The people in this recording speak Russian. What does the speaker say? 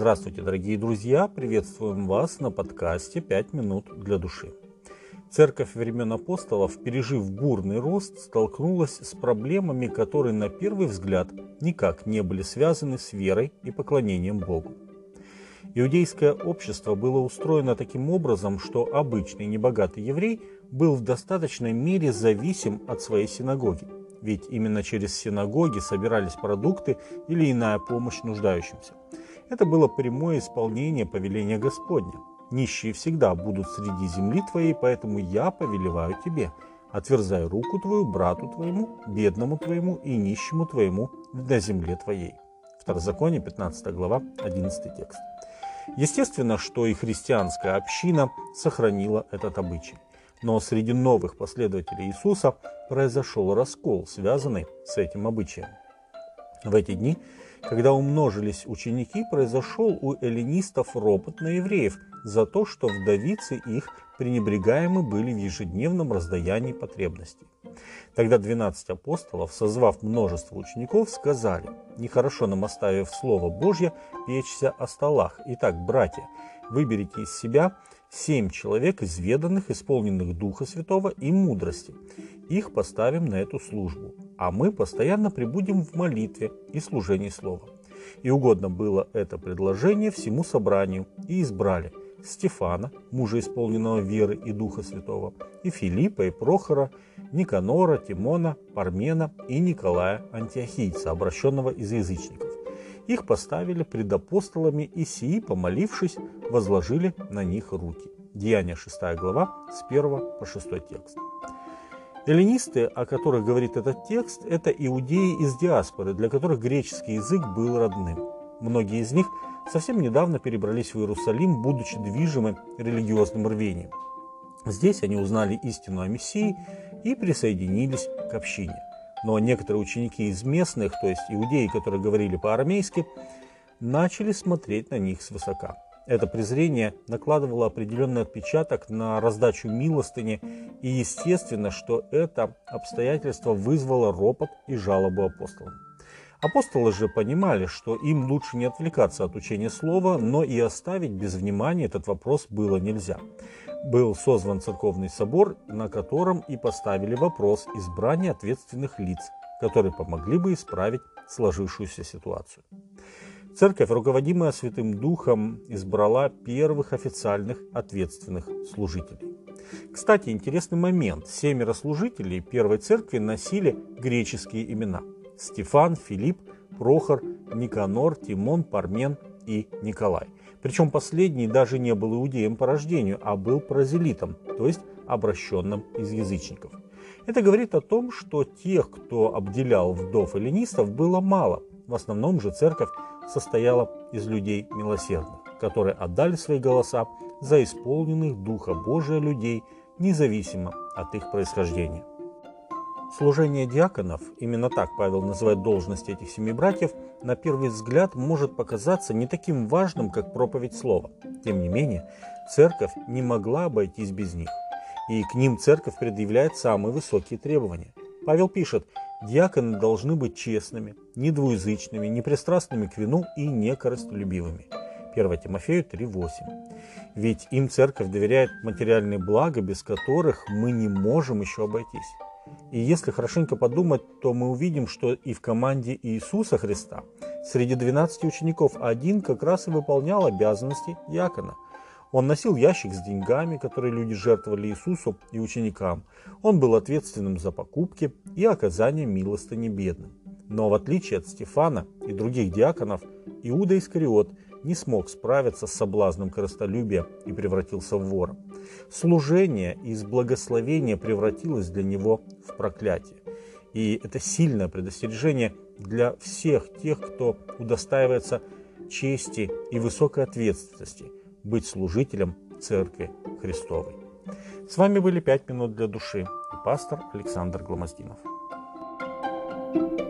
Здравствуйте, дорогие друзья! Приветствуем вас на подкасте «Пять минут для души». Церковь времен апостолов, пережив бурный рост, столкнулась с проблемами, которые на первый взгляд никак не были связаны с верой и поклонением Богу. Иудейское общество было устроено таким образом, что обычный небогатый еврей был в достаточной мере зависим от своей синагоги, ведь именно через синагоги собирались продукты или иная помощь нуждающимся. Это было прямое исполнение повеления Господня. Нищие всегда будут среди земли твоей, поэтому я повелеваю тебе. Отверзай руку твою брату твоему, бедному твоему и нищему твоему на земле твоей. Второзаконие, 15 глава, 11 текст. Естественно, что и христианская община сохранила этот обычай. Но среди новых последователей Иисуса произошел раскол, связанный с этим обычаем. В эти дни, когда умножились ученики, произошел у эллинистов ропот на евреев за то, что вдовицы их пренебрегаемы были в ежедневном раздаянии потребностей. Тогда 12 апостолов, созвав множество учеников, сказали, «Нехорошо нам, оставив Слово Божье, печься о столах. Итак, братья, выберите из себя семь человек, изведанных, исполненных Духа Святого и мудрости. Их поставим на эту службу, а мы постоянно прибудем в молитве и служении Слова». И угодно было это предложение всему собранию, и избрали – Стефана, мужа исполненного веры и Духа Святого, и Филиппа, и Прохора, Никанора, Тимона, Пармена и Николая Антиохийца, обращенного из язычников. Их поставили пред апостолами, и сии, помолившись, возложили на них руки. Деяние 6 глава, с 1 по 6 текст. Эллинисты, о которых говорит этот текст, это иудеи из диаспоры, для которых греческий язык был родным. Многие из них – совсем недавно перебрались в Иерусалим, будучи движимы религиозным рвением. Здесь они узнали истину о Мессии и присоединились к общине. Но некоторые ученики из местных, то есть иудеи, которые говорили по-арамейски, начали смотреть на них свысока. Это презрение накладывало определенный отпечаток на раздачу милостыни, и естественно, что это обстоятельство вызвало ропот и жалобу апостолам. Апостолы же понимали, что им лучше не отвлекаться от учения слова, но и оставить без внимания этот вопрос было нельзя. Был созван церковный собор, на котором и поставили вопрос избрания ответственных лиц, которые помогли бы исправить сложившуюся ситуацию. Церковь, руководимая Святым Духом, избрала первых официальных ответственных служителей. Кстати, интересный момент. Семеро служителей первой церкви носили греческие имена – Стефан, Филипп, Прохор, Никанор, Тимон, Пармен и Николай. Причем последний даже не был иудеем по рождению, а был прозелитом, то есть обращенным из язычников. Это говорит о том, что тех, кто обделял вдов эллинистов, было мало. В основном же церковь состояла из людей милосердных, которые отдали свои голоса за исполненных Духа Божия людей, независимо от их происхождения. Служение диаконов, именно так Павел называет должность этих семи братьев, на первый взгляд может показаться не таким важным, как проповедь слова. Тем не менее, церковь не могла обойтись без них. И к ним церковь предъявляет самые высокие требования. Павел пишет, диаконы должны быть честными, недвуязычными, непристрастными к вину и некорыстолюбивыми. 1 Тимофею 3.8. Ведь им церковь доверяет материальные блага, без которых мы не можем еще обойтись. И если хорошенько подумать, то мы увидим, что и в команде Иисуса Христа среди 12 учеников один как раз и выполнял обязанности диакона. Он носил ящик с деньгами, которые люди жертвовали Иисусу и ученикам. Он был ответственным за покупки и оказание милостыни бедным. Но в отличие от Стефана и других диаконов, Иуда Искариот – не смог справиться с соблазном корыстолюбия и превратился в вора. Служение из благословения превратилось для него в проклятие. И это сильное предостережение для всех тех, кто удостаивается чести и высокой ответственности быть служителем Церкви Христовой. С вами были «Пять минут для души» и пастор Александр Гломоздинов. thank you